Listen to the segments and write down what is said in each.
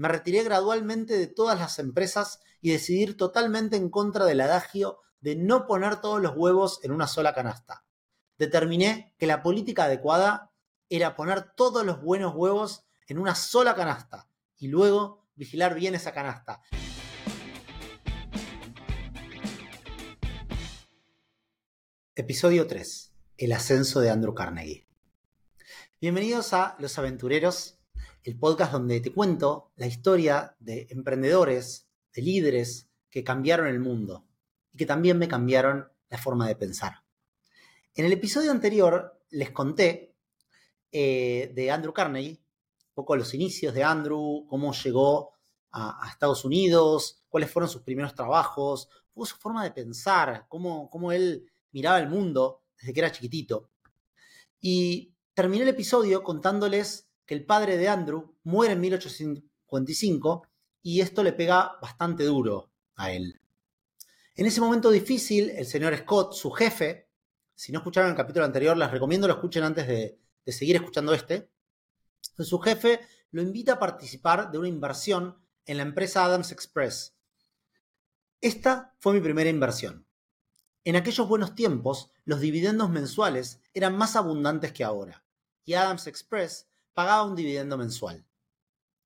me retiré gradualmente de todas las empresas y decidí ir totalmente en contra del adagio de no poner todos los huevos en una sola canasta. Determiné que la política adecuada era poner todos los buenos huevos en una sola canasta y luego vigilar bien esa canasta. Episodio 3. El ascenso de Andrew Carnegie. Bienvenidos a Los Aventureros, el podcast donde te cuento la historia de emprendedores, de líderes que cambiaron el mundo y que también me cambiaron la forma de pensar. En el episodio anterior les conté eh, de Andrew Carnegie, un poco los inicios de Andrew, cómo llegó a, Estados Unidos, cuáles fueron sus primeros trabajos, su forma de pensar, cómo, cómo él miraba el mundo desde que era chiquitito. Y terminé el episodio contándoles que el padre de Andrew muere en 1855 y esto le pega bastante duro a él. En ese momento difícil, el señor Scott, su jefe, si no escucharon el capítulo anterior, les recomiendo lo escuchen antes de, de seguir escuchando este. Su jefe lo invita a participar de una inversión en la empresa Adams Express. Esta fue mi primera inversión. En aquellos buenos tiempos, los dividendos mensuales eran más abundantes que ahora, y Adams Express pagaba un dividendo mensual.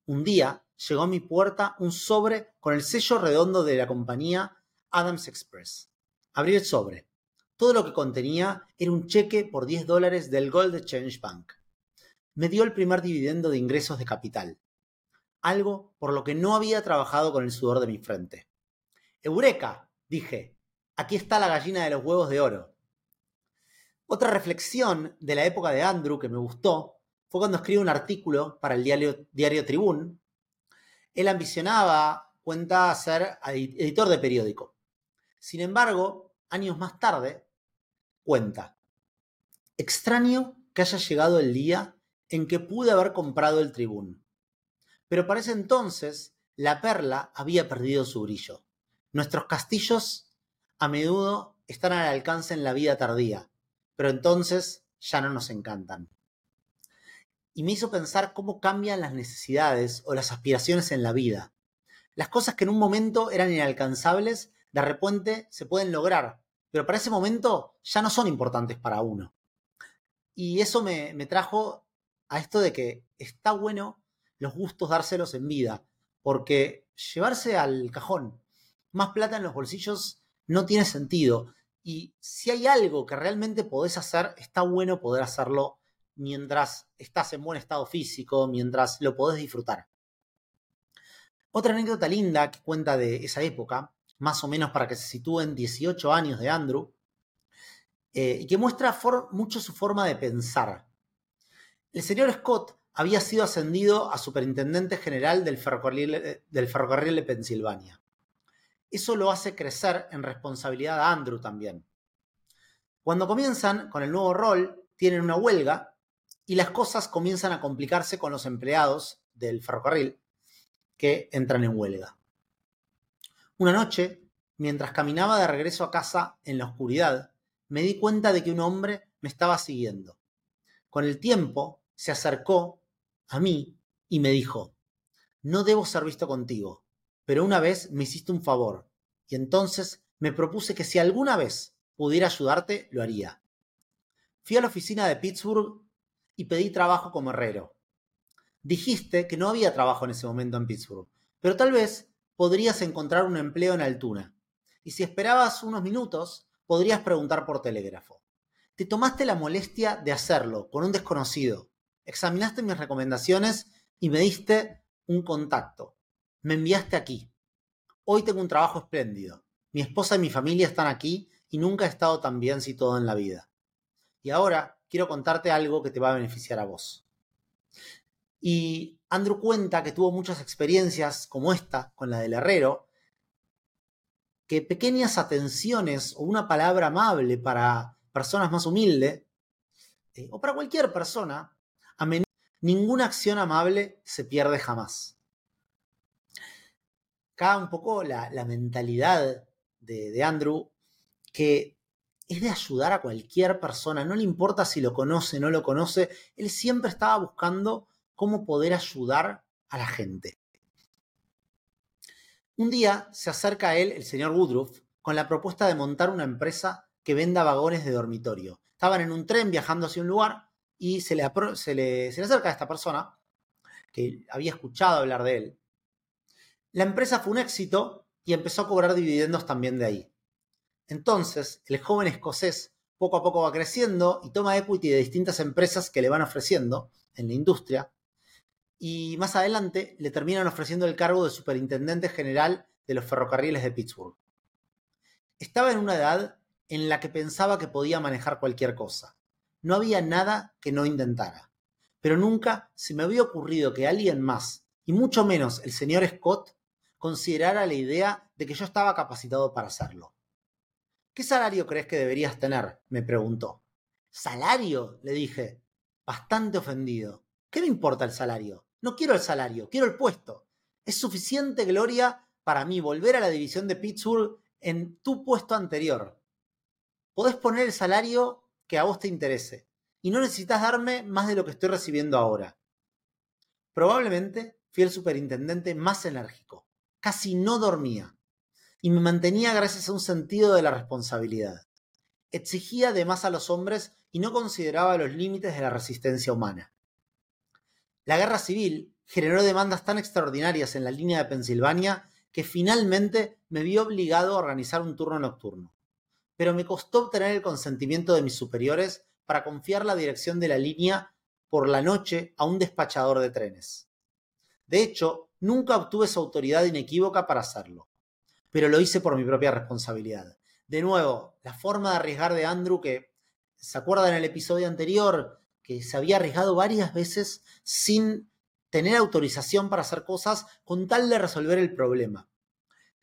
Un día llegó a mi puerta un sobre con el sello redondo de la compañía Adams Express. Abrí el sobre. Todo lo que contenía era un cheque por 10 dólares del Gold Exchange Bank. Me dio el primer dividendo de ingresos de capital, algo por lo que no había trabajado con el sudor de mi frente. ¡Eureka! dije, aquí está la gallina de los huevos de oro. Otra reflexión de la época de Andrew que me gustó fue cuando escribe un artículo para el diario, diario Tribún. Él ambicionaba, cuenta, ser editor de periódico. Sin embargo, años más tarde, cuenta, extraño que haya llegado el día en que pude haber comprado el Tribún. Pero para ese entonces, la perla había perdido su brillo. Nuestros castillos a menudo están al alcance en la vida tardía, pero entonces ya no nos encantan. Y me hizo pensar cómo cambian las necesidades o las aspiraciones en la vida. Las cosas que en un momento eran inalcanzables, de repente se pueden lograr, pero para ese momento ya no son importantes para uno. Y eso me, me trajo a esto de que está bueno los gustos dárselos en vida, porque llevarse al cajón más plata en los bolsillos no tiene sentido. Y si hay algo que realmente podés hacer, está bueno poder hacerlo mientras estás en buen estado físico, mientras lo podés disfrutar. Otra anécdota linda que cuenta de esa época, más o menos para que se sitúen 18 años de Andrew, eh, y que muestra mucho su forma de pensar. El señor Scott había sido ascendido a superintendente general del ferrocarril, del ferrocarril de Pensilvania eso lo hace crecer en responsabilidad a Andrew también. Cuando comienzan con el nuevo rol, tienen una huelga y las cosas comienzan a complicarse con los empleados del ferrocarril que entran en huelga. Una noche, mientras caminaba de regreso a casa en la oscuridad, me di cuenta de que un hombre me estaba siguiendo. Con el tiempo, se acercó a mí y me dijo, no debo ser visto contigo pero una vez me hiciste un favor y entonces me propuse que si alguna vez pudiera ayudarte, lo haría. Fui a la oficina de Pittsburgh y pedí trabajo como herrero. Dijiste que no había trabajo en ese momento en Pittsburgh, pero tal vez podrías encontrar un empleo en Altuna. Y si esperabas unos minutos, podrías preguntar por telégrafo. Te tomaste la molestia de hacerlo con un desconocido. Examinaste mis recomendaciones y me diste un contacto me enviaste aquí. Hoy tengo un trabajo espléndido. Mi esposa y mi familia están aquí y nunca he estado tan bien situado en la vida. Y ahora quiero contarte algo que te va a beneficiar a vos. Y Andrew cuenta que tuvo muchas experiencias como esta, con la del herrero, que pequeñas atenciones o una palabra amable para personas más humildes, eh, o para cualquier persona, a menudo ninguna acción amable se pierde jamás acá un poco la, mentalidad de, Andrew, que es de ayudar a cualquier persona, no le importa si lo conoce, no lo conoce, él siempre estaba buscando cómo poder ayudar a la gente. Un día se acerca a él el señor Woodruff con la propuesta de montar una empresa que venda vagones de dormitorio. Estaban en un tren viajando hacia un lugar y se le, se le acerca a esta persona que había escuchado hablar de él. La empresa fue un éxito y empezó a cobrar dividendos también de ahí. Entonces, el joven escocés poco a poco va creciendo y toma equity de distintas empresas que le van ofreciendo en la industria. Y más adelante le terminan ofreciendo el cargo de superintendente general de los ferrocarriles de Pittsburgh. Estaba en una edad en la que pensaba que podía manejar cualquier cosa. No había nada que no intentara. Pero nunca se me había ocurrido que alguien más, y mucho menos el señor Scott, considerara la idea de que yo estaba capacitado para hacerlo. ¿Qué salario crees que deberías tener? me preguntó. ¿Salario? le dije, bastante ofendido. ¿Qué me importa el salario? No quiero el salario, quiero el puesto. Es suficiente gloria para mí volver a la división de Pittsburgh en tu puesto anterior. Podés poner el salario que a vos te interese y no necesitas darme más de lo que estoy recibiendo ahora. Probablemente fui el superintendente más enérgico. Casi no dormía y me mantenía gracias a un sentido de la responsabilidad. Exigía de más a los hombres y no consideraba los límites de la resistencia humana. La guerra civil generó demandas tan extraordinarias en la línea de Pensilvania que finalmente me vi obligado a organizar un turno nocturno. Pero me costó obtener el consentimiento de mis superiores para confiar la dirección de la línea por la noche a un despachador de trenes. De hecho, nunca obtuve su autoridad inequívoca para hacerlo pero lo hice por mi propia responsabilidad. De nuevo, la forma de arriesgar de Andrew, que se acuerda en el episodio anterior, que se había arriesgado varias veces sin tener autorización para hacer cosas con tal de resolver el problema.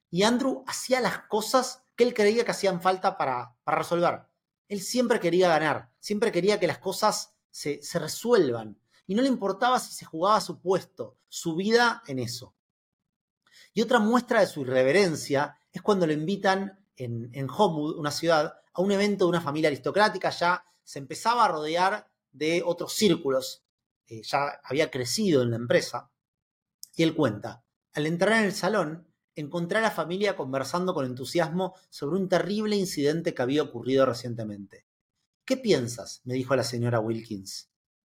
Y Andrew hacía las cosas que él creía que hacían falta para, resolver. Él siempre quería ganar, siempre quería que las cosas se, se resuelvan. Y no le importaba si se jugaba su puesto, su vida en eso. Y otra muestra de su irreverencia es cuando lo invitan en, en Homewood, una ciudad, a un evento de una familia aristocrática, ya se empezaba a rodear de otros círculos, eh, ya había crecido en la empresa. Y él cuenta, al entrar en el salón, encontré a la familia conversando con entusiasmo sobre un terrible incidente que había ocurrido recientemente. ¿Qué piensas? me dijo la señora Wilkins.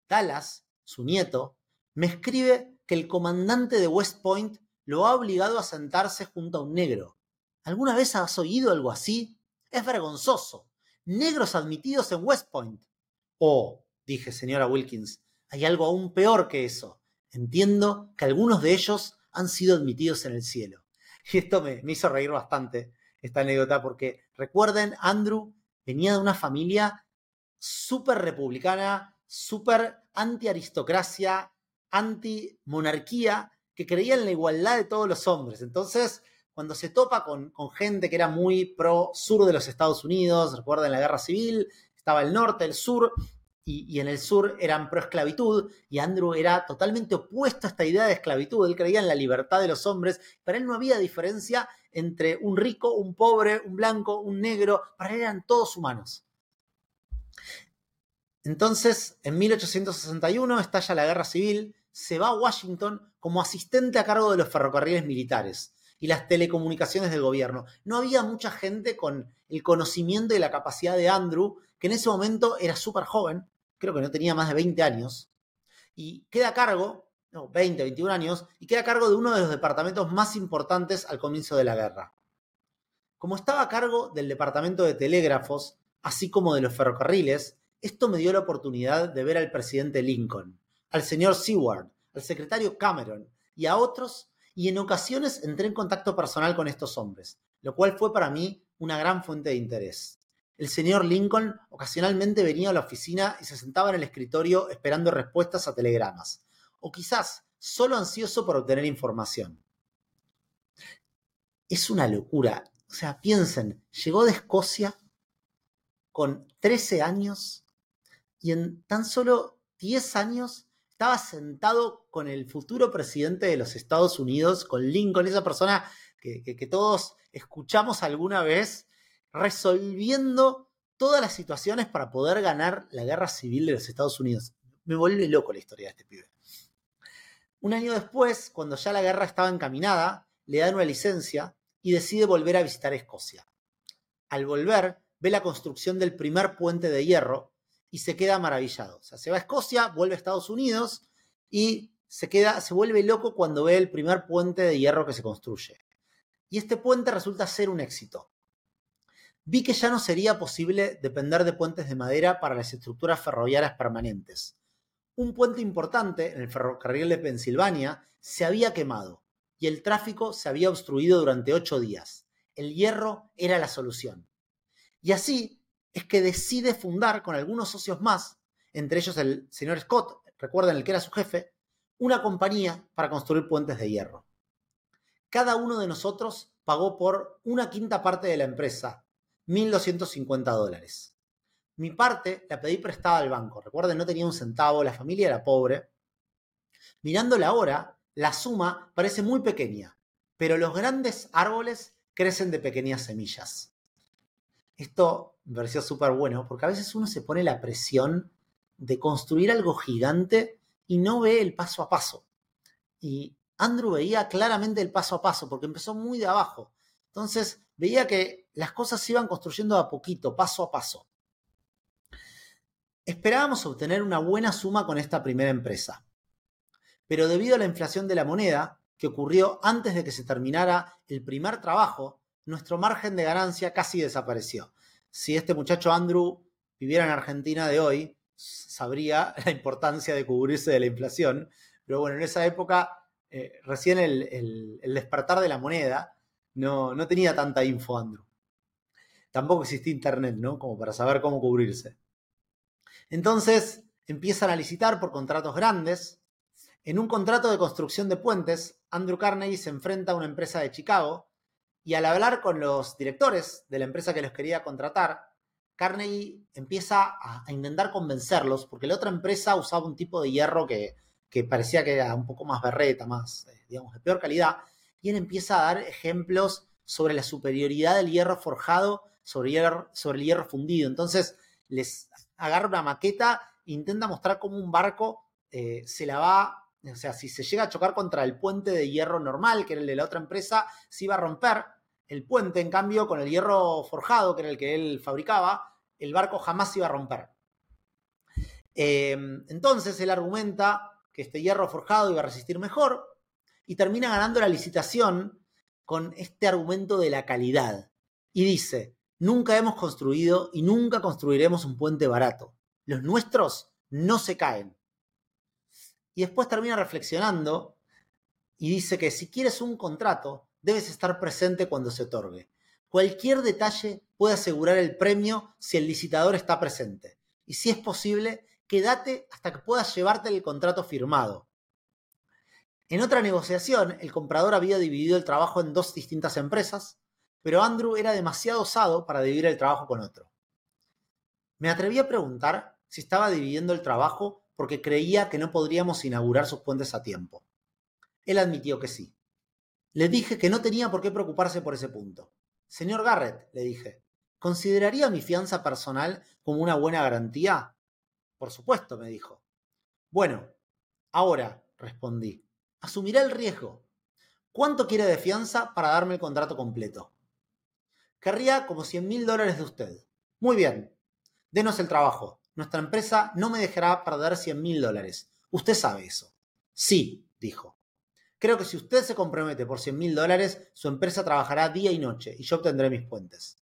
Dallas, su nieto, me escribe que el comandante de West Point lo ha obligado a sentarse junto a un negro. ¿Alguna vez has oído algo así? Es vergonzoso. Negros admitidos en West Point. Oh, dije, señora Wilkins, hay algo aún peor que eso. Entiendo que algunos de ellos han sido admitidos en el cielo. Y esto me, hizo reír bastante, esta anécdota, porque recuerden, Andrew venía de una familia súper republicana, súper anti-aristocracia, anti-monarquía, que creía en la igualdad de todos los hombres. Entonces, cuando se topa con, gente que era muy pro sur de los Estados Unidos, recuerden la guerra civil, estaba el norte, el sur, y, en el sur eran pro esclavitud, y Andrew era totalmente opuesto a esta idea de esclavitud. Él creía en la libertad de los hombres, para él no había diferencia entre un rico, un pobre, un blanco, un negro, para él eran todos humanos. Entonces, en 1861 estalla la guerra civil, se va a Washington como asistente a cargo de los ferrocarriles militares y las telecomunicaciones del gobierno. No había mucha gente con el conocimiento y la capacidad de Andrew, que en ese momento era súper joven, creo que no tenía más de 20 años, y queda a cargo, no, 20, 21 años, y queda a cargo de uno de los departamentos más importantes al comienzo de la guerra. Como estaba a cargo del departamento de telégrafos, así como de los ferrocarriles, esto me dio la oportunidad de ver al presidente Lincoln al señor Seward, al secretario Cameron y a otros, y en ocasiones entré en contacto personal con estos hombres, lo cual fue para mí una gran fuente de interés. El señor Lincoln ocasionalmente venía a la oficina y se sentaba en el escritorio esperando respuestas a telegramas, o quizás solo ansioso por obtener información. Es una locura. O sea, piensen, llegó de Escocia con 13 años y en tan solo 10 años estaba sentado con el futuro presidente de los Estados Unidos, con Lincoln, esa persona que, todos escuchamos alguna vez, resolviendo todas las situaciones para poder ganar la guerra civil de los Estados Unidos. Me vuelve loco la historia de este pibe. Un año después, cuando ya la guerra estaba encaminada, le dan una licencia y decide volver a visitar Escocia. Al volver, ve la construcción del primer puente de hierro y se queda maravillado. Se va a Escocia, vuelve a Estados Unidos y se queda, se vuelve loco cuando ve el primer puente de hierro que se construye. Y este puente resulta ser un éxito. Vi que ya no sería posible depender de puentes de madera para las estructuras ferroviarias permanentes. Un puente importante en el ferrocarril de Pensilvania se había quemado y el tráfico se había obstruido durante ocho días. El hierro era la solución. Y así es que decide fundar con algunos socios más, entre ellos el señor Scott, recuerden el que era su jefe, una compañía para construir puentes de hierro. Cada uno de nosotros pagó por una quinta parte de la empresa, 1.250 dólares. Mi parte la pedí prestada al banco. Recuerden, no tenía un centavo, la familia era pobre. Mirando la hora, la suma parece muy pequeña, pero los grandes árboles crecen de pequeñas semillas. Esto me pareció súper bueno, porque a veces uno se pone la presión de construir algo gigante y no ve el paso a paso. Y Andrew veía claramente el paso a paso, porque empezó muy de abajo. Entonces veía que las cosas se iban construyendo a poquito, paso a paso. Esperábamos obtener una buena suma con esta primera empresa, pero debido a la inflación de la moneda, que ocurrió antes de que se terminara el primer trabajo, nuestro margen de ganancia casi desapareció. Si este muchacho Andrew viviera en Argentina de hoy, sabría la importancia de cubrirse de la inflación, pero bueno, en esa época, eh, recién el, despertar de la moneda, no, no tenía tanta info Andrew. Tampoco existía internet, ¿no? Como para saber cómo cubrirse. Entonces empiezan a licitar por contratos grandes. En un contrato de construcción de puentes, Andrew Carnegie se enfrenta a una empresa de Chicago y al hablar con los directores de la empresa que los quería contratar, Carnegie empieza a, intentar convencerlos, porque la otra empresa usaba un tipo de hierro que, parecía que era un poco más berreta, más, eh, digamos, de peor calidad, y él empieza a dar ejemplos sobre la superioridad del hierro forjado sobre, el hierro fundido. Entonces les agarra una maqueta e intenta mostrar cómo un barco eh, se la va, o sea, si se llega a chocar contra el puente de hierro normal, que era el de la otra empresa, se iba a romper, el puente, en cambio, con el hierro forjado, que era el que él fabricaba, el barco jamás se iba a romper. Em, entonces él argumenta que este hierro forjado iba a resistir mejor y termina ganando la licitación con este argumento de la calidad. Y dice, nunca hemos construido y nunca construiremos un puente barato. Los nuestros no se caen. Y después termina reflexionando y dice que si quieres un contrato, debes estar presente cuando se otorgue. Cualquier detalle puede asegurar el premio si el licitador está presente. Y si es posible, quédate hasta que puedas llevarte el contrato firmado. En otra negociación, el comprador había dividido el trabajo en dos distintas empresas, pero Andrew era demasiado osado para dividir el trabajo con otro. Me atreví a preguntar si estaba dividiendo el trabajo porque creía que no podríamos inaugurar sus puentes a tiempo. Él admitió que sí. Le dije que no tenía por qué preocuparse por ese punto. Señor Garrett, le dije, ¿consideraría mi fianza personal como una buena garantía? Por supuesto, me dijo. Bueno, ahora, respondí, asumiré el riesgo. ¿Cuánto quiere de fianza para darme el contrato completo? Querría como 100 mil dólares de usted. Muy bien. Denos el trabajo. Nuestra empresa no me dejará perder 100 mil dólares. Usted sabe eso. Sí, dijo. Creo que si usted se compromete por 100 mil dólares, su empresa trabajará día y noche y yo obtendré mis puentes.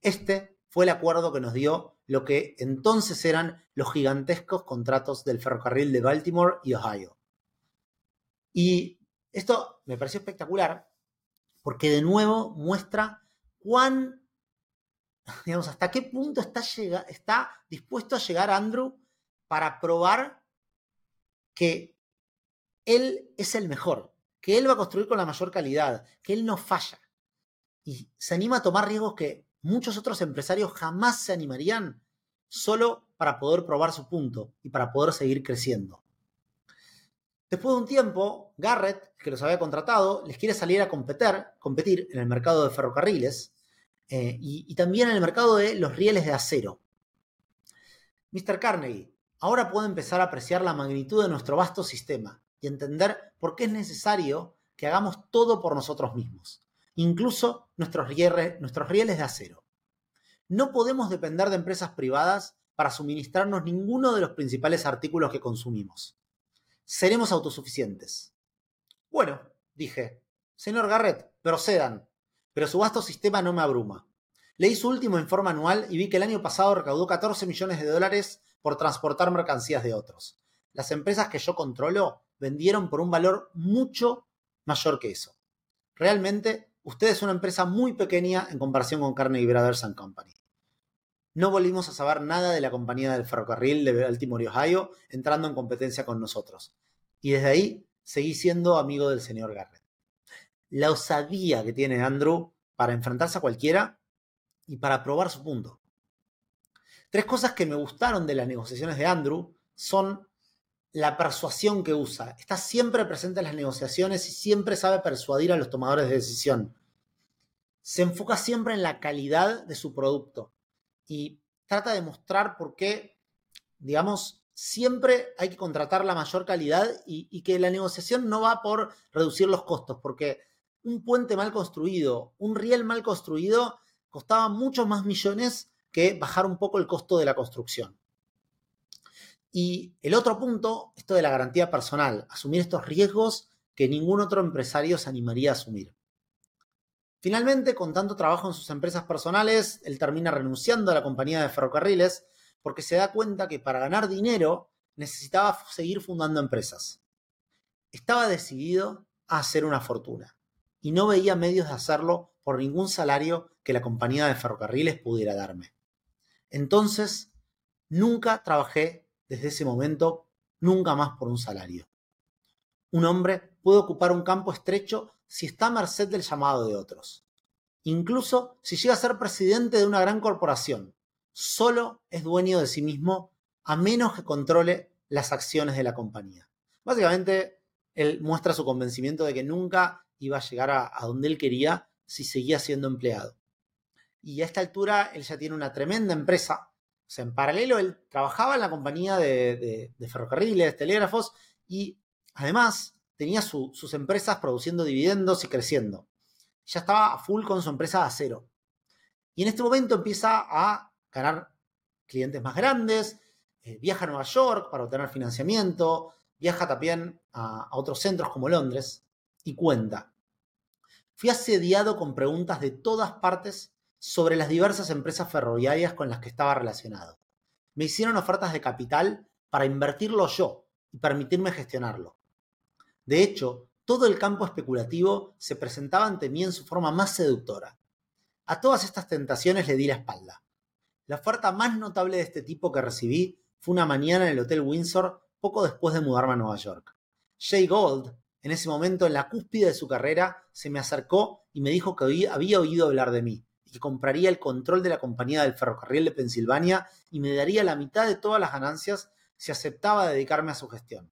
Este fue el acuerdo que nos dio lo que entonces eran los gigantescos contratos del ferrocarril de Baltimore y Ohio. Y esto me pareció espectacular porque de nuevo muestra cuán, digamos, hasta qué punto está, está dispuesto a llegar Andrew para probar que él es el mejor, que él va a construir con la mayor calidad, que él no falla. Y se anima a tomar riesgos que muchos otros empresarios jamás se animarían solo para poder probar su punto y para poder seguir creciendo. Después de un tiempo, Garrett, que los había contratado, les quiere salir a competir, en el mercado de ferrocarriles eh, y también en el mercado de los rieles de acero. Mr. Carnegie, ahora puedo empezar a apreciar la magnitud de nuestro vasto sistema y entender por qué es necesario que hagamos todo por nosotros mismos, incluso nuestros, nuestros rieles de acero. No podemos depender de empresas privadas para suministrarnos ninguno de los principales artículos que consumimos. Seremos autosuficientes. Bueno, dije, señor Garrett, procedan, pero su vasto sistema no me abruma. Leí su último informe anual y vi que el año pasado recaudó 14 millones de dólares por transportar mercancías de otros. Las empresas que yo controlo vendieron por un valor mucho mayor que eso. Realmente, usted es una empresa muy pequeña en comparación con Carnegie Brothers and Company. No volvimos a saber nada de la compañía del ferrocarril de Baltimore, Ohio, entrando en competencia con nosotros. Y desde ahí seguí siendo amigo del señor Garrett. La osadía que tiene Andrew para enfrentarse a cualquiera y para probar su punto. Tres cosas que me gustaron de las negociaciones de Andrew son la persuasión que usa. Está siempre presente en las negociaciones y siempre sabe persuadir a los tomadores de decisión. Se enfoca siempre en la calidad de su producto y trata de mostrar por qué, digamos, siempre hay que contratar la mayor calidad y, que la negociación no va por reducir los costos, porque un puente mal construido, un riel mal construido, costaba muchos más millones que bajar un poco el costo de la construcción. Y el otro punto, esto de la garantía personal, asumir estos riesgos que ningún otro empresario se animaría a asumir. Finalmente, con tanto trabajo en sus empresas personales, él termina renunciando a la compañía de ferrocarriles porque se da cuenta que para ganar dinero necesitaba seguir fundando empresas. Estaba decidido a hacer una fortuna y no veía medios de hacerlo por ningún salario que la compañía de ferrocarriles pudiera darme. Entonces, nunca trabajé desde ese momento, nunca más por un salario. Un hombre puede ocupar un campo estrecho si está a merced del llamado de otros. Incluso si llega a ser presidente de una gran corporación, solo es dueño de sí mismo a menos que controle las acciones de la compañía. Básicamente, él muestra su convencimiento de que nunca iba a llegar a, donde él quería si seguía siendo empleado. Y a esta altura él ya tiene una tremenda empresa. En paralelo él trabajaba en la compañía de, ferrocarriles, telégrafos y además tenía sus empresas produciendo dividendos y creciendo. Ya estaba a full con su empresa de acero. Y en este momento empieza a ganar clientes más grandes, eh, viaja a Nueva York para obtener financiamiento, viaja también a otros centros como Londres y cuenta. Fui asediado con preguntas de todas partes sobre las diversas empresas ferroviarias con las que estaba relacionado. Me hicieron ofertas de capital para invertirlo yo y permitirme gestionarlo. De hecho, todo el campo especulativo se presentaba ante mí en su forma más seductora. A todas estas tentaciones le di la espalda. La oferta más notable de este tipo que recibí fue una mañana en el Hotel Windsor poco después de mudarme a Nueva York. Jay Gold, en ese momento en la cúspide de su carrera, se me acercó y me dijo que había oído hablar de mí que compraría el control de la compañía del ferrocarril de Pensilvania y me daría la mitad de todas las ganancias si aceptaba dedicarme a su gestión.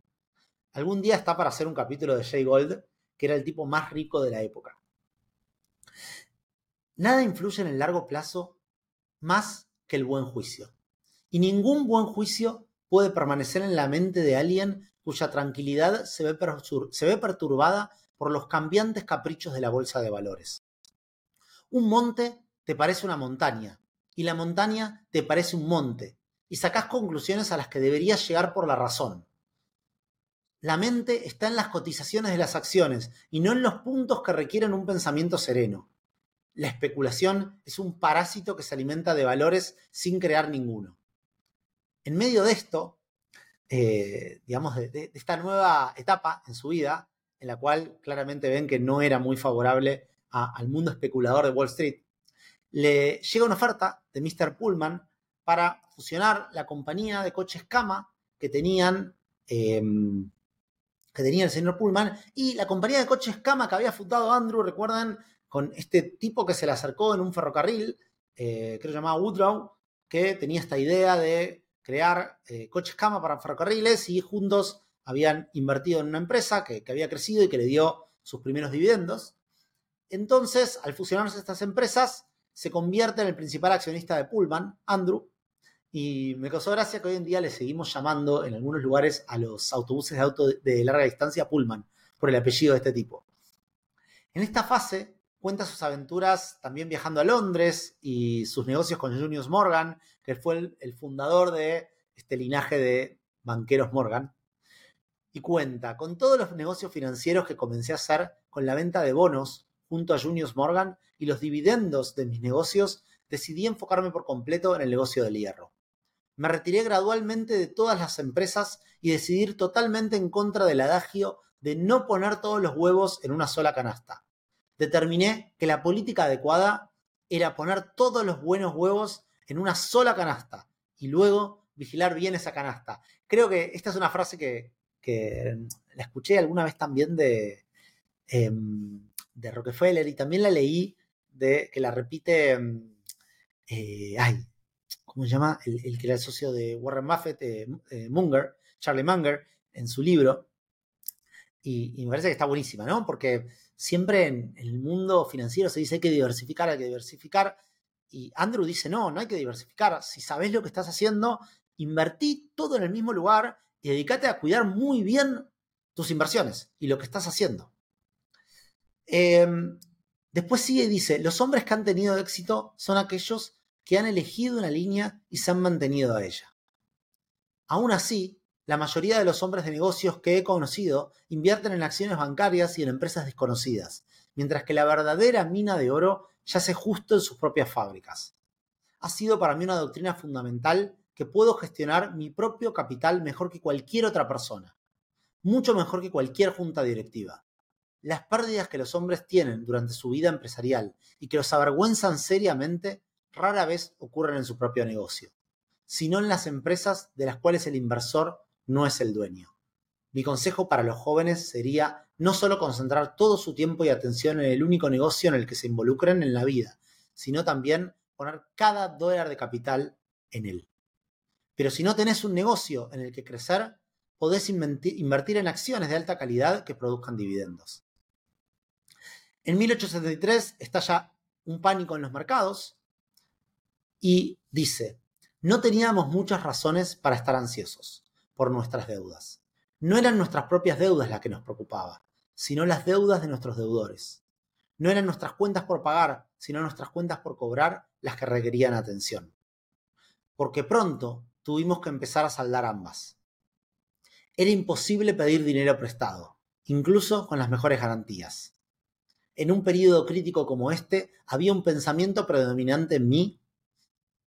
Algún día está para hacer un capítulo de Jay Gold, que era el tipo más rico de la época. Nada influye en el largo plazo más que el buen juicio. Y ningún buen juicio puede permanecer en la mente de alguien cuya tranquilidad se ve, se ve perturbada por los cambiantes caprichos de la bolsa de valores. Un monte te parece una montaña y la montaña te parece un monte y sacás conclusiones a las que deberías llegar por la razón. La mente está en las cotizaciones de las acciones y no en los puntos que requieren un pensamiento sereno. La especulación es un parásito que se alimenta de valores sin crear ninguno. En medio de esto, eh, digamos, de, esta nueva etapa en su vida, en la cual claramente ven que no era muy favorable al mundo especulador de Wall Street, le llega una oferta de Mr. Pullman para fusionar la compañía de coches Cama que tenían, em, que tenía el señor Pullman y la compañía de coches Cama que había fundado Andrew, recuerdan, con este tipo que se le acercó en un ferrocarril, eh, creo que llamaba Woodrow, que tenía esta idea de crear eh, coches Cama para ferrocarriles y juntos habían invertido en una empresa que había crecido y que le dio sus primeros dividendos. Entonces, al fusionarse estas empresas, se convierte en el principal accionista de Pullman, Andrew, y me causó gracia que hoy en día le seguimos llamando en algunos lugares a los autobuses de auto de larga distancia Pullman, por el apellido de este tipo. En esta fase cuenta sus aventuras también viajando a Londres y sus negocios con Junius Morgan, que fue el, fundador de este linaje de banqueros Morgan. Y cuenta con todos los negocios financieros que comencé a hacer con la venta de bonos junto a Junius Morgan y los dividendos de mis negocios, decidí enfocarme por completo en el negocio del hierro. Me retiré gradualmente de todas las empresas y decidí ir totalmente en contra del adagio de no poner todos los huevos en una sola canasta. Determiné que la política adecuada era poner todos los buenos huevos en una sola canasta y luego vigilar bien esa canasta. Creo que esta es una frase que, la escuché alguna vez también de, em, de Rockefeller y también la leí de que la repite, em, eh, ay, ¿cómo se llama? El, que era el socio de Warren Buffett, eh, eh, Munger, Charlie Munger, en su libro. Y, me parece que está buenísima, ¿no? Porque siempre en, el mundo financiero se dice hay que diversificar, hay que diversificar. Y Andrew dice, no, no hay que diversificar. Si sabes lo que estás haciendo, invertí todo en el mismo lugar y dedícate a cuidar muy bien tus inversiones y lo que estás haciendo. Em, después sigue y dice, los hombres que han tenido éxito son aquellos que han elegido una línea y se han mantenido a ella. Aún así, la mayoría de los hombres de negocios que he conocido invierten en acciones bancarias y en empresas desconocidas, mientras que la verdadera mina de oro yace justo en sus propias fábricas. Ha sido para mí una doctrina fundamental que puedo gestionar mi propio capital mejor que cualquier otra persona, mucho mejor que cualquier junta directiva. Las pérdidas que los hombres tienen durante su vida empresarial y que los avergüenzan seriamente rara vez ocurren en su propio negocio, sino en las empresas de las cuales el inversor no es el dueño. Mi consejo para los jóvenes sería no solo concentrar todo su tiempo y atención en el único negocio en el que se involucren en la vida, sino también poner cada dólar de capital en él. Pero si no tenés un negocio en el que crecer, podés invertir en acciones de alta calidad que produzcan dividendos. En 1873 estalla un pánico en los mercados y dice, no teníamos muchas razones para estar ansiosos por nuestras deudas. No eran nuestras propias deudas las que nos preocupaban, sino las deudas de nuestros deudores. No eran nuestras cuentas por pagar, sino nuestras cuentas por cobrar las que requerían atención. Porque pronto tuvimos que empezar a saldar ambas. Era imposible pedir dinero prestado, incluso con las mejores garantías. En un periodo crítico como este, había un pensamiento predominante en mí,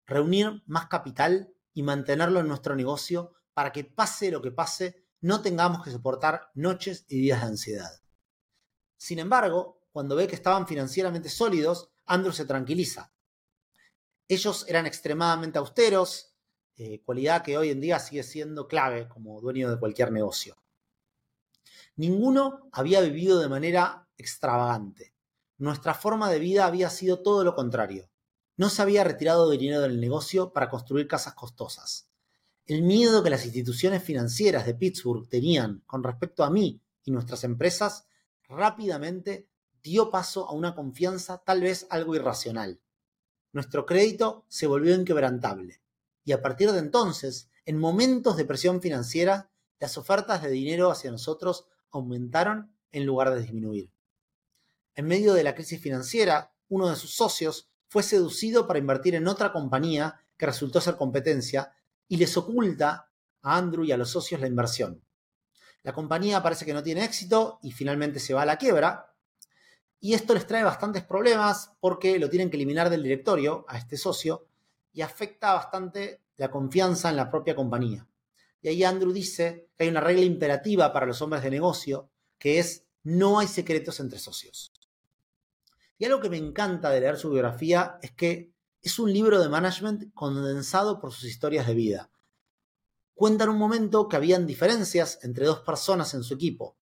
reunir más capital y mantenerlo en nuestro negocio para que pase lo que pase, no tengamos que soportar noches y días de ansiedad. Sin embargo, cuando ve que estaban financieramente sólidos, Andrew se tranquiliza. Ellos eran extremadamente austeros, eh, cualidad que hoy en día sigue siendo clave como dueño de cualquier negocio. Ninguno había vivido de manera extravagante. Nuestra forma de vida había sido todo lo contrario. No se había retirado dinero del negocio para construir casas costosas. El miedo que las instituciones financieras de Pittsburgh tenían con respecto a mí y nuestras empresas rápidamente dio paso a una confianza tal vez algo irracional. Nuestro crédito se volvió inquebrantable y a partir de entonces, en momentos de presión financiera, las ofertas de dinero hacia nosotros aumentaron en lugar de disminuir. En medio de la crisis financiera, uno de sus socios fue seducido para invertir en otra compañía que resultó ser competencia y les oculta a Andrew y a los socios la inversión. La compañía parece que no tiene éxito y finalmente se va a la quiebra. Y esto les trae bastantes problemas porque lo tienen que eliminar del directorio a este socio y afecta bastante la confianza en la propia compañía. Y ahí Andrew dice que hay una regla imperativa para los hombres de negocio que es no hay secretos entre socios. Y algo que me encanta de leer su biografía es que es un libro de management condensado por sus historias de vida. Cuenta en un momento que habían diferencias entre dos personas en su equipo.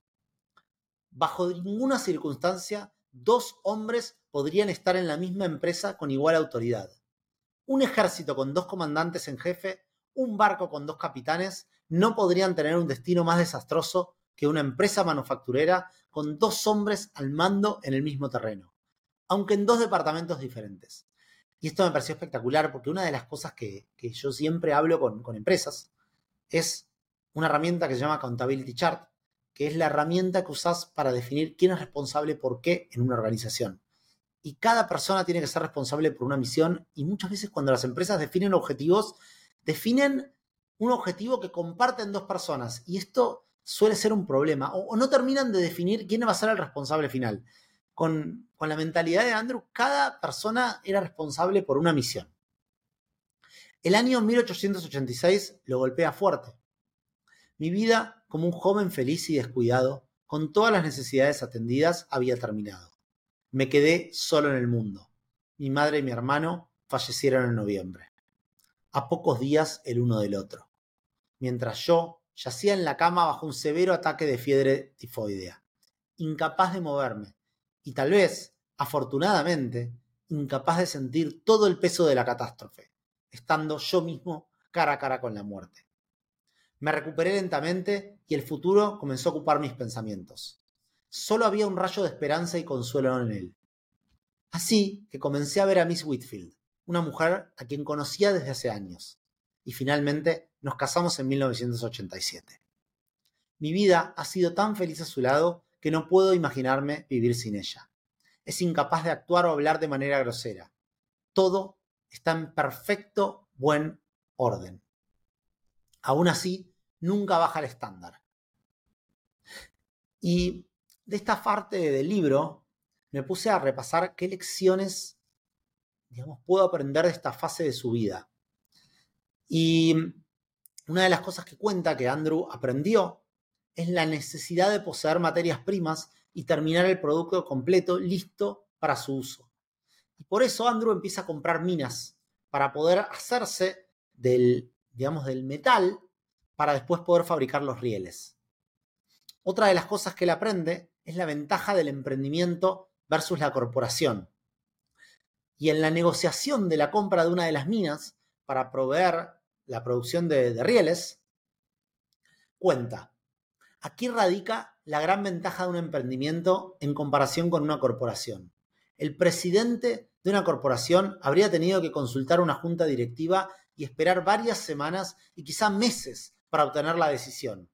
Bajo ninguna circunstancia, dos hombres podrían estar en la misma empresa con igual autoridad. Un ejército con dos comandantes en jefe, un barco con dos capitanes, no podrían tener un destino más desastroso que una empresa manufacturera con dos hombres al mando en el mismo terreno, aunque en dos departamentos diferentes. Y esto me pareció espectacular porque una de las cosas que, yo siempre hablo con, empresas es una herramienta que se llama Accountability Chart, que es la herramienta que usás para definir quién es responsable por qué en una organización. Y cada persona tiene que ser responsable por una misión y muchas veces cuando las empresas definen objetivos, definen un objetivo que comparten dos personas y esto suele ser un problema o, no terminan de definir quién va a ser el responsable final. Con, la mentalidad de Andrew, cada persona era responsable por una misión. El año 1886 lo golpea fuerte. Mi vida como un joven feliz y descuidado, con todas las necesidades atendidas, había terminado. Me quedé solo en el mundo. Mi madre y mi hermano fallecieron en noviembre, a pocos días el uno del otro, mientras yo yacía en la cama bajo un severo ataque de fiebre tifoidea, incapaz de moverme y tal vez, afortunadamente, incapaz de sentir todo el peso de la catástrofe, estando yo mismo cara a cara con la muerte. Me recuperé lentamente y el futuro comenzó a ocupar mis pensamientos. Solo había un rayo de esperanza y consuelo en él. Así que comencé a ver a Miss Whitfield, una mujer a quien conocía desde hace años, y finalmente nos casamos en 1987. Mi vida ha sido tan feliz a su lado que no puedo imaginarme vivir sin ella. Es incapaz de actuar o hablar de manera grosera. Todo está en perfecto buen orden. Aún así, nunca baja el estándar. Y de esta parte del libro me puse a repasar qué lecciones, digamos, puedo aprender de esta fase de su vida. Y una de las cosas que cuenta que Andrew aprendió es la necesidad de poseer materias primas y terminar el producto completo listo para su uso. Y por eso Andrew empieza a comprar minas para poder hacerse del, digamos, del metal para después poder fabricar los rieles. Otra de las cosas que él aprende es la ventaja del emprendimiento versus la corporación. Y en la negociación de la compra de una de las minas para proveer la producción de, de rieles, cuenta, aquí radica la gran ventaja de un emprendimiento en comparación con una corporación. El presidente de una corporación habría tenido que consultar una junta directiva y esperar varias semanas y quizá meses para obtener la decisión.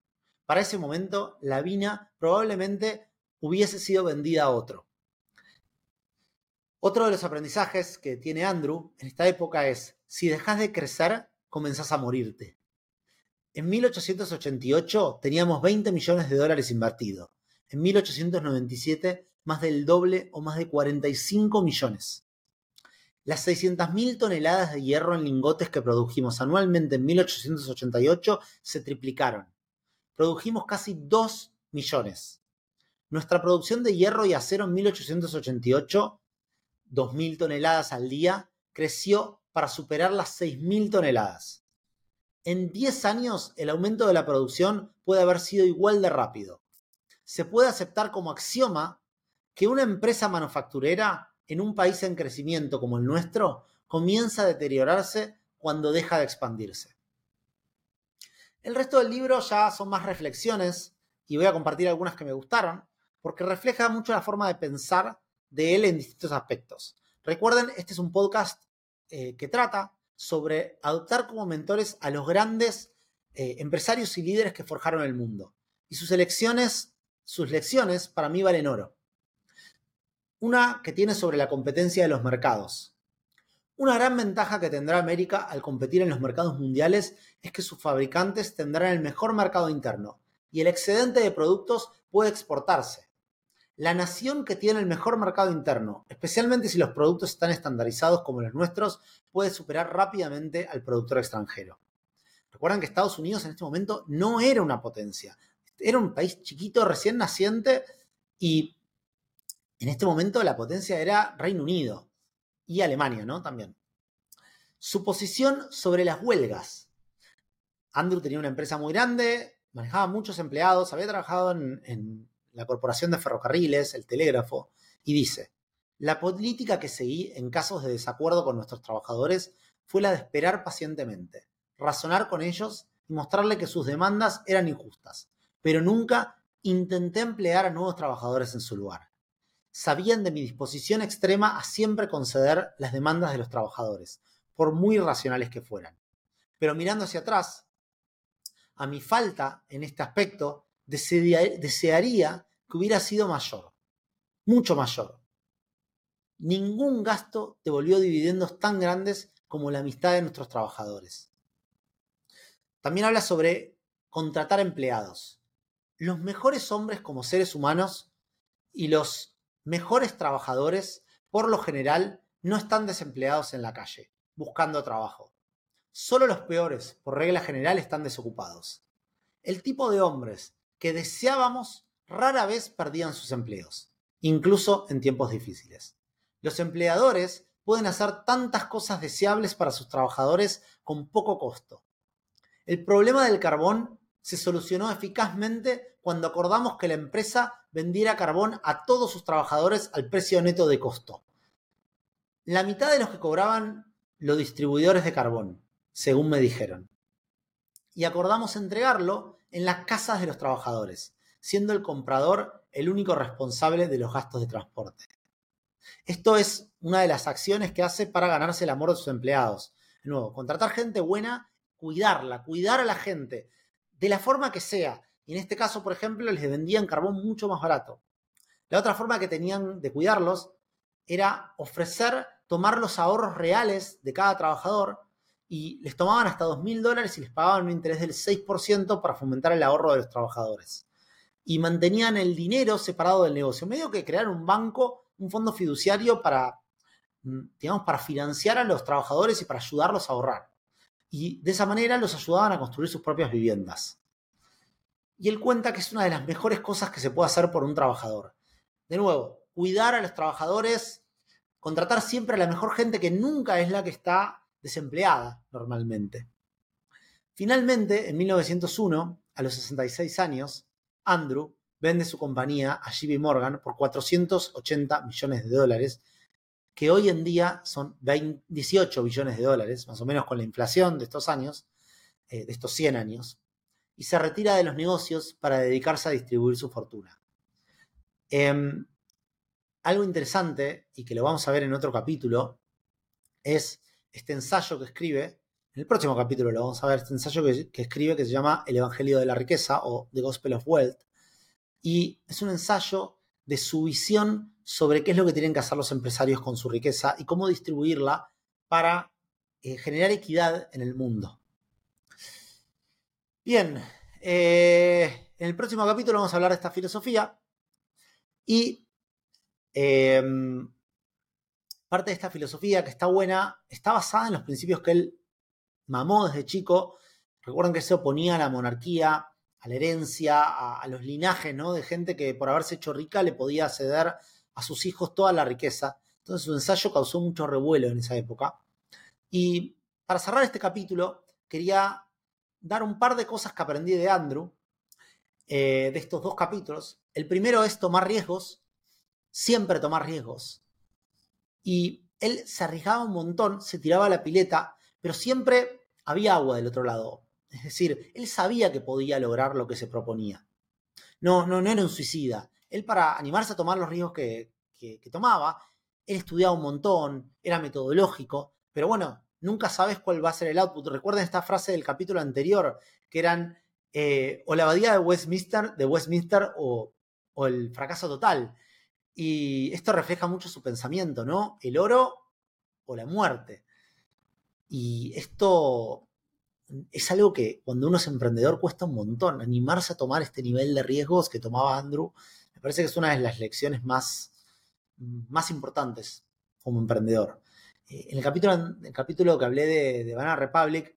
Para ese momento, la vina probablemente hubiese sido vendida a otro. Otro de los aprendizajes que tiene Andrew en esta época es, si dejas de crecer, comenzás a morirte. En 1888 teníamos 20 millones de dólares invertidos. En 1897 más del doble o más de 45 millones. Las 600.000 toneladas de hierro en lingotes que produjimos anualmente en 1888 se triplicaron. Produjimos casi 2 millones. Nuestra producción de hierro y acero en 1888, 2.000 toneladas al día, creció para superar las 6.000 toneladas. En 10 años el aumento de la producción puede haber sido igual de rápido. Se puede aceptar como axioma que una empresa manufacturera en un país en crecimiento como el nuestro comienza a deteriorarse cuando deja de expandirse. El resto del libro ya son más reflexiones y voy a compartir algunas que me gustaron porque refleja mucho la forma de pensar de él en distintos aspectos. Recuerden, este es un podcast eh, que trata sobre adoptar como mentores a los grandes eh, empresarios y líderes que forjaron el mundo. Y sus elecciones, sus lecciones para mí valen oro. Una que tiene sobre la competencia de los mercados. Una gran ventaja que tendrá América al competir en los mercados mundiales es que sus fabricantes tendrán el mejor mercado interno y el excedente de productos puede exportarse. La nación que tiene el mejor mercado interno, especialmente si los productos están estandarizados como los nuestros, puede superar rápidamente al productor extranjero. Recuerden que Estados Unidos en este momento no era una potencia, era un país chiquito, recién naciente y en este momento la potencia era Reino Unido y Alemania, ¿no? También. Su posición sobre las huelgas. Andrew tenía una empresa muy grande, manejaba muchos empleados, había trabajado en, en la Corporación de Ferrocarriles, el Telégrafo, y dice, la política que seguí en casos de desacuerdo con nuestros trabajadores fue la de esperar pacientemente, razonar con ellos y mostrarle que sus demandas eran injustas, pero nunca intenté emplear a nuevos trabajadores en su lugar sabían de mi disposición extrema a siempre conceder las demandas de los trabajadores, por muy racionales que fueran. Pero mirando hacia atrás, a mi falta en este aspecto desearía que hubiera sido mayor, mucho mayor. Ningún gasto devolvió dividendos tan grandes como la amistad de nuestros trabajadores. También habla sobre contratar empleados. Los mejores hombres como seres humanos y los mejores trabajadores, por lo general, no están desempleados en la calle, buscando trabajo. Solo los peores, por regla general, están desocupados. El tipo de hombres que deseábamos rara vez perdían sus empleos, incluso en tiempos difíciles. Los empleadores pueden hacer tantas cosas deseables para sus trabajadores con poco costo. El problema del carbón se solucionó eficazmente cuando acordamos que la empresa vendiera carbón a todos sus trabajadores al precio neto de costo. La mitad de los que cobraban los distribuidores de carbón, según me dijeron. Y acordamos entregarlo en las casas de los trabajadores, siendo el comprador el único responsable de los gastos de transporte. Esto es una de las acciones que hace para ganarse el amor de sus empleados. De nuevo, contratar gente buena, cuidarla, cuidar a la gente, de la forma que sea. Y en este caso, por ejemplo, les vendían carbón mucho más barato. La otra forma que tenían de cuidarlos era ofrecer tomar los ahorros reales de cada trabajador y les tomaban hasta 2.000 dólares y les pagaban un interés del 6% para fomentar el ahorro de los trabajadores. Y mantenían el dinero separado del negocio. Medio que crear un banco, un fondo fiduciario para, mm, digamos, para financiar a los trabajadores y para ayudarlos a ahorrar. Y de esa manera los ayudaban a construir sus propias viviendas. Y él cuenta que es una de las mejores cosas que se puede hacer por un trabajador. De nuevo, cuidar a los trabajadores, contratar siempre a la mejor gente que nunca es la que está desempleada normalmente. Finalmente, en 1901, a los 66 años, Andrew vende su compañía a JP Morgan por 480 millones de dólares, que hoy en día son 18 billones de dólares, más o menos con la inflación de estos años, eh, de estos 100 años, y se retira de los negocios para dedicarse a distribuir su fortuna. Em, algo interesante, y que lo vamos a ver en otro capítulo, es este ensayo que escribe, en el próximo capítulo lo vamos a ver, este ensayo que, escribe que se llama El Evangelio de la Riqueza o The Gospel of Wealth, y es un ensayo de su visión sobre qué es lo que tienen que hacer los empresarios con su riqueza y cómo distribuirla para eh, generar equidad en el mundo. Bien, eh, en el próximo capítulo vamos a hablar de esta filosofía y em, parte de esta filosofía que está buena, está basada en los principios que él mamó desde chico. Recuerden que se oponía a la monarquía, a la herencia, a, los linajes, ¿no? De gente que por haberse hecho rica le podía ceder a sus hijos toda la riqueza. Entonces su ensayo causó mucho revuelo en esa época. Y para cerrar este capítulo, quería dar un par de cosas que aprendí de Andrew, eh, de estos dos capítulos. El primero es tomar riesgos, siempre tomar riesgos. Y él se arriesgaba un montón, se tiraba a la pileta, pero siempre había agua del otro lado. Es decir, él sabía que podía lograr lo que se proponía. No, no, no era un suicida. Él para animarse a tomar los riesgos que, tomaba, él estudiaba un montón, era metodológico, pero bueno, nunca sabes cuál va a ser el output. Recuerden esta frase del capítulo anterior, que eran eh, o la abadía de Westminster, de Westminster o, o el fracaso total. Y esto refleja mucho su pensamiento, ¿no? El oro o la muerte. Y esto es algo que cuando uno es emprendedor cuesta un montón, animarse a tomar este nivel de riesgos que tomaba Andrew. Me parece que es una de las lecciones más, más importantes como emprendedor. Eh, en el capítulo, el capítulo que hablé de, de Banana Republic,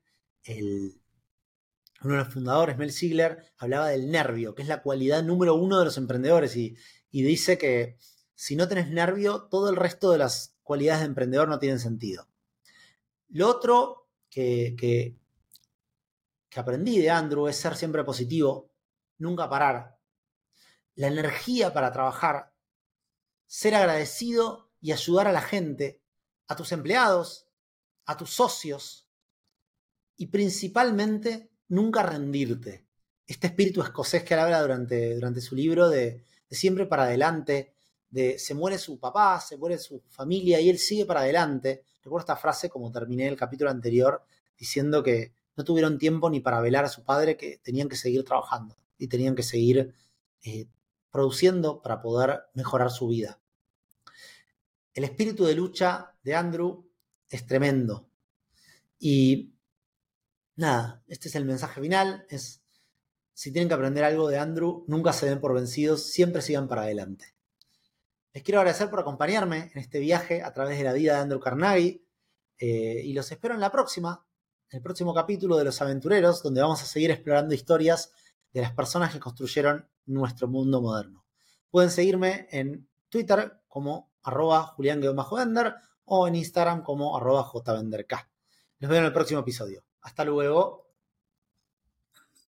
uno de los fundadores, Mel Ziegler, hablaba del nervio, que es la cualidad número uno de los emprendedores, y, y dice que si no tenés nervio, todo el resto de las cualidades de emprendedor no tienen sentido. Lo otro que, que, aprendí de Andrew es ser siempre positivo, nunca parar. La energía para trabajar, ser agradecido y ayudar a la gente, a tus empleados, a tus socios y principalmente nunca rendirte. Este espíritu escocés que él habla durante, durante su libro de, de siempre para adelante, de se muere su papá, se muere su familia y él sigue para adelante. Recuerdo esta frase como terminé el capítulo anterior diciendo que no tuvieron tiempo ni para velar a su padre, que tenían que seguir trabajando. y tenían que seguir eh, produciendo para poder mejorar su vida. El espíritu de lucha de Andrew es tremendo. Y nada, este es el mensaje final. Es, si tienen que aprender algo de Andrew, nunca se den por vencidos, siempre sigan para adelante. Les quiero agradecer por acompañarme en este viaje a través de la vida de Andrew Carnegie eh, y los espero en la próxima, en el próximo capítulo de Los Aventureros, donde vamos a seguir explorando historias de las personas que construyeron nuestro mundo moderno. Pueden seguirme en Twitter como arroba julián o en Instagram como arroba jvenderk. Los veo en el próximo episodio. Hasta luego.